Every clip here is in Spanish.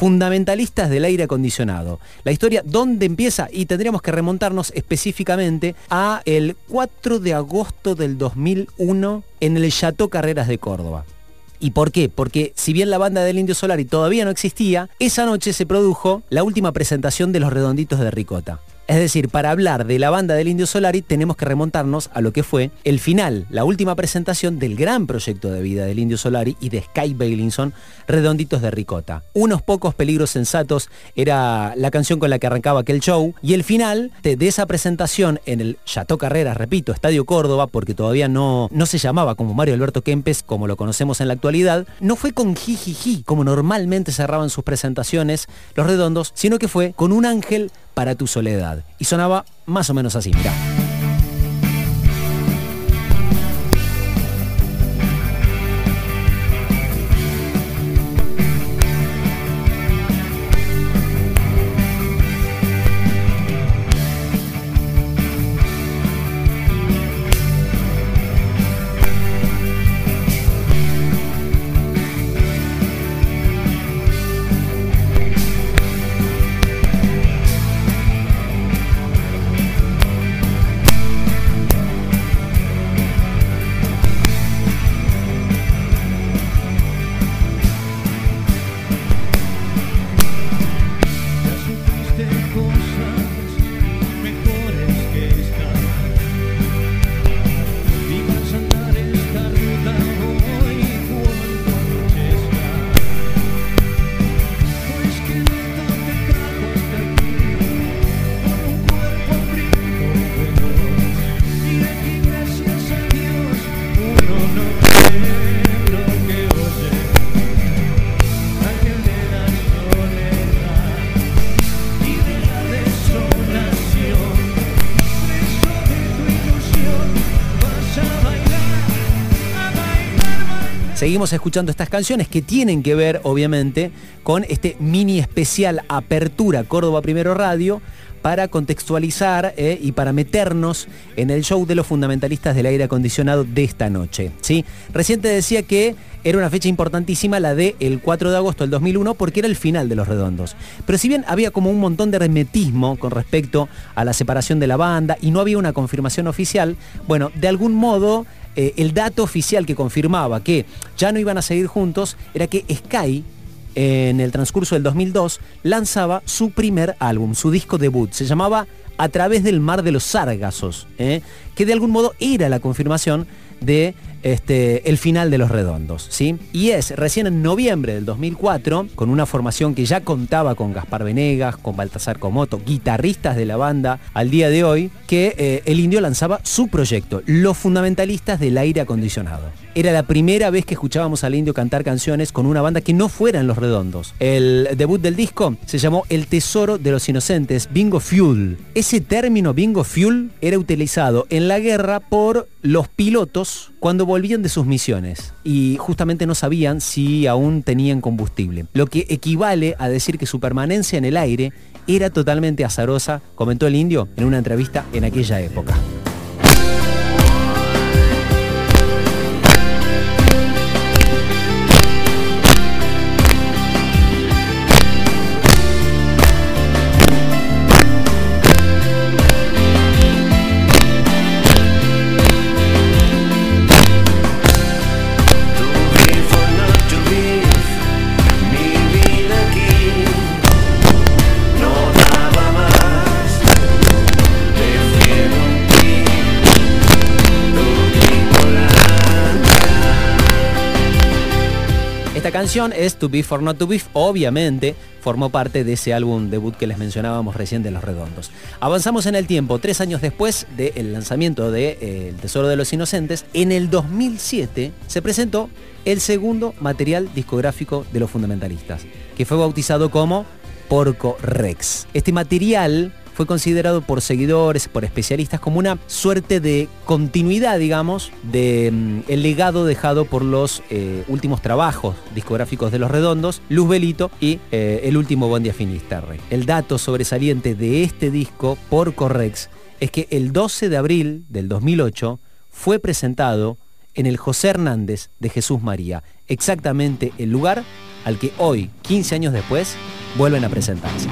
fundamentalistas del aire acondicionado. La historia, ¿dónde empieza? Y tendríamos que remontarnos específicamente a el 4 de agosto del 2001 en el Chateau Carreras de Córdoba. ¿Y por qué? Porque si bien la banda del Indio Solari todavía no existía, esa noche se produjo la última presentación de los redonditos de Ricota. Es decir, para hablar de la banda del Indio Solari tenemos que remontarnos a lo que fue el final, la última presentación del gran proyecto de vida del Indio Solari y de Sky Bailinson, Redonditos de Ricota. Unos pocos peligros sensatos era la canción con la que arrancaba aquel show y el final de, esa presentación en el Chateau Carreras, repito, Estadio Córdoba, porque todavía no, no se llamaba como Mario Alberto Kempes, como lo conocemos en la actualidad, no fue con jijiji, como normalmente cerraban sus presentaciones los redondos, sino que fue con un ángel para tu soledad. Y sonaba más o menos así, mirá. Seguimos escuchando estas canciones que tienen que ver, obviamente, con este mini especial Apertura Córdoba Primero Radio para contextualizar eh, y para meternos en el show de los fundamentalistas del aire acondicionado de esta noche. ¿sí? Reciente decía que era una fecha importantísima la de el 4 de agosto del 2001 porque era el final de Los Redondos. Pero si bien había como un montón de hermetismo con respecto a la separación de la banda y no había una confirmación oficial, bueno, de algún modo eh, el dato oficial que confirmaba que ya no iban a seguir juntos era que Sky en el transcurso del 2002 lanzaba su primer álbum, su disco debut. Se llamaba A través del mar de los Sargazos, ¿eh? que de algún modo era la confirmación de este, el final de Los Redondos. ¿sí? Y es recién en noviembre del 2004, con una formación que ya contaba con Gaspar Venegas, con Baltasar Comoto, guitarristas de la banda al día de hoy, que eh, el indio lanzaba su proyecto, Los Fundamentalistas del Aire Acondicionado. Era la primera vez que escuchábamos al indio cantar canciones con una banda que no fueran Los Redondos. El debut del disco se llamó El Tesoro de los Inocentes, Bingo Fuel. Ese término Bingo Fuel era utilizado en la guerra por los pilotos cuando volvían de sus misiones y justamente no sabían si aún tenían combustible. Lo que equivale a decir que su permanencia en el aire era totalmente azarosa, comentó el indio en una entrevista en aquella época. Canción es To Be for Not To Be, obviamente formó parte de ese álbum debut que les mencionábamos recién de Los Redondos. Avanzamos en el tiempo, tres años después del lanzamiento de eh, El Tesoro de los Inocentes, en el 2007 se presentó el segundo material discográfico de los fundamentalistas, que fue bautizado como Porco Rex. Este material fue considerado por seguidores, por especialistas, como una suerte de continuidad, digamos, del mm, legado dejado por los eh, últimos trabajos discográficos de Los Redondos, Luz Belito y eh, el último Bondia Finisterre. El dato sobresaliente de este disco, por Correx, es que el 12 de abril del 2008 fue presentado en el José Hernández de Jesús María, exactamente el lugar al que hoy, 15 años después, vuelven a presentarse.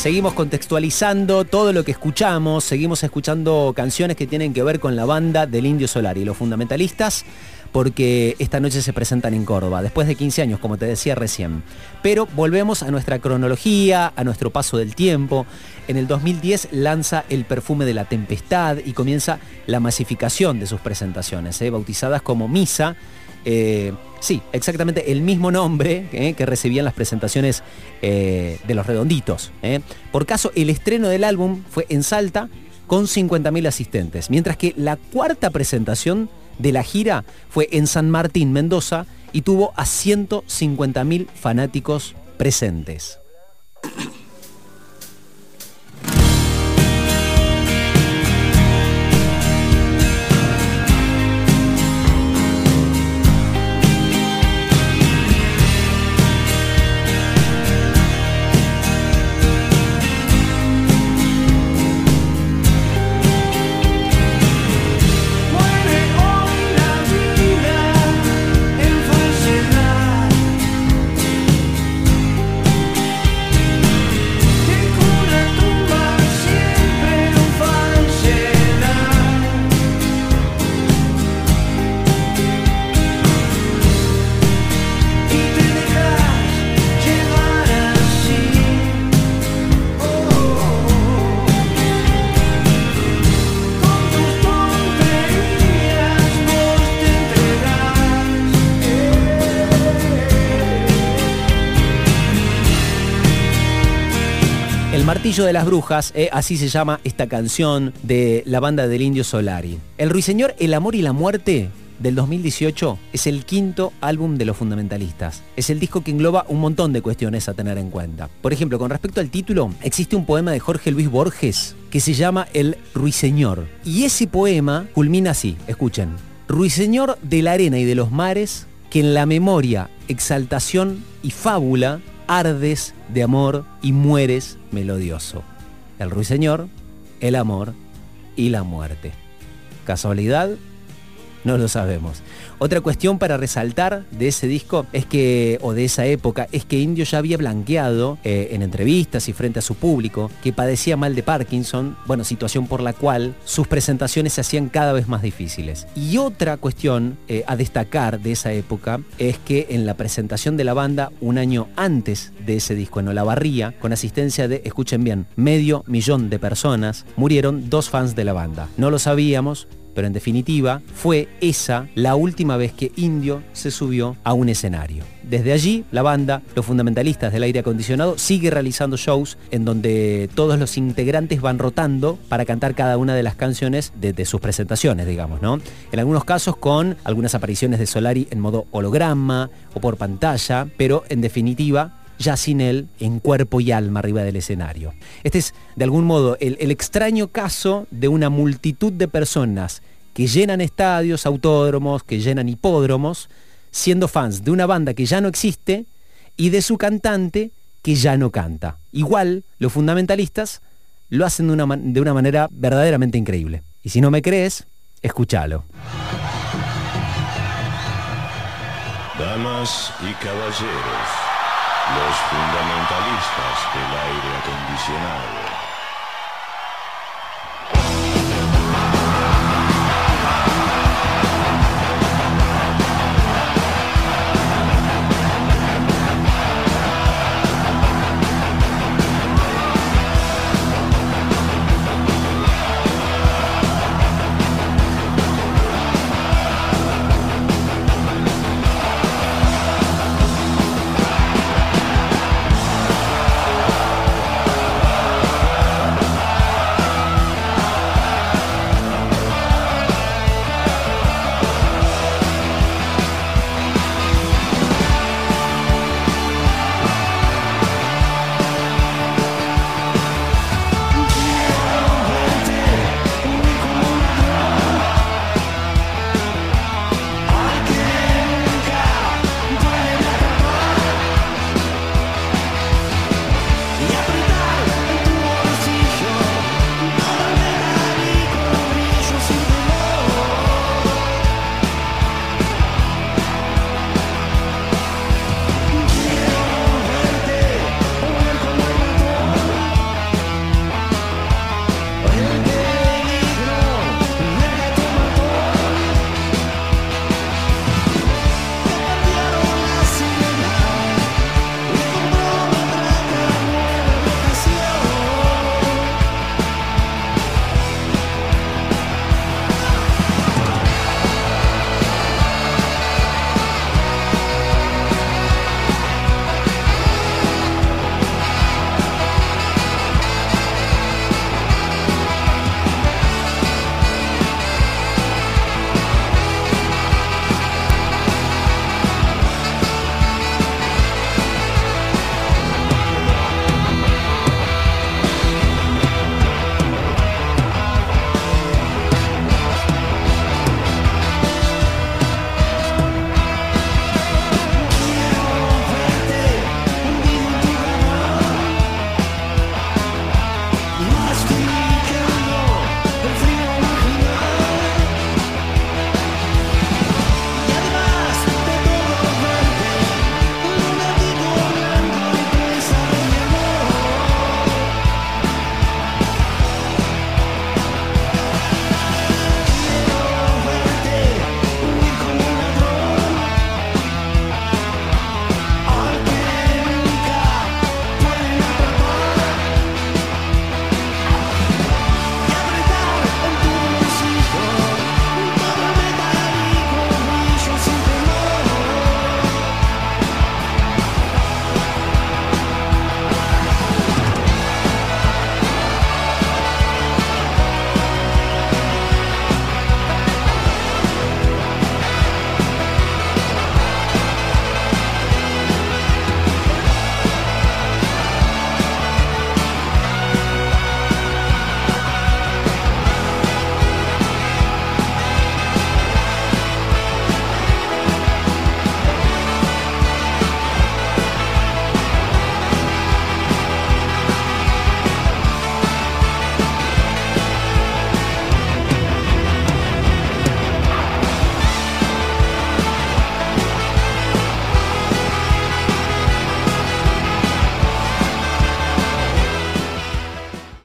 Seguimos contextualizando todo lo que escuchamos, seguimos escuchando canciones que tienen que ver con la banda del Indio Solar y los fundamentalistas, porque esta noche se presentan en Córdoba, después de 15 años, como te decía recién. Pero volvemos a nuestra cronología, a nuestro paso del tiempo. En el 2010 lanza El perfume de la tempestad y comienza la masificación de sus presentaciones, ¿eh? bautizadas como Misa. Eh, Sí, exactamente el mismo nombre eh, que recibían las presentaciones eh, de los redonditos. Por caso, el estreno del álbum fue en Salta con 50.000 asistentes, mientras que la cuarta presentación de la gira fue en San Martín, Mendoza, y tuvo a 150.000 fanáticos presentes. De las Brujas, eh, así se llama esta canción de la banda del Indio Solari. El Ruiseñor, El Amor y la Muerte del 2018 es el quinto álbum de los fundamentalistas. Es el disco que engloba un montón de cuestiones a tener en cuenta. Por ejemplo, con respecto al título, existe un poema de Jorge Luis Borges que se llama El Ruiseñor. Y ese poema culmina así, escuchen. Ruiseñor de la arena y de los mares, que en la memoria, exaltación y fábula ardes de amor y mueres melodioso. El ruiseñor, el amor y la muerte. ¿Casualidad? No lo sabemos. Otra cuestión para resaltar de ese disco es que, o de esa época, es que Indio ya había blanqueado eh, en entrevistas y frente a su público que padecía mal de Parkinson, bueno, situación por la cual sus presentaciones se hacían cada vez más difíciles. Y otra cuestión eh, a destacar de esa época es que en la presentación de la banda, un año antes de ese disco en Olavarría, con asistencia de, escuchen bien, medio millón de personas, murieron dos fans de la banda. No lo sabíamos, pero en definitiva fue esa la última vez que Indio se subió a un escenario. Desde allí, la banda, los fundamentalistas del aire acondicionado, sigue realizando shows en donde todos los integrantes van rotando para cantar cada una de las canciones de, sus presentaciones, digamos, ¿no? En algunos casos con algunas apariciones de Solari en modo holograma o por pantalla, pero en definitiva ya sin él en cuerpo y alma arriba del escenario. Este es, de algún modo, el, extraño caso de una multitud de personas que llenan estadios, autódromos, que llenan hipódromos, siendo fans de una banda que ya no existe y de su cantante que ya no canta. Igual, los fundamentalistas lo hacen de una, de una manera verdaderamente increíble. Y si no me crees, escúchalo. Damas y caballeros los fundamentalistas del aire acondicionado.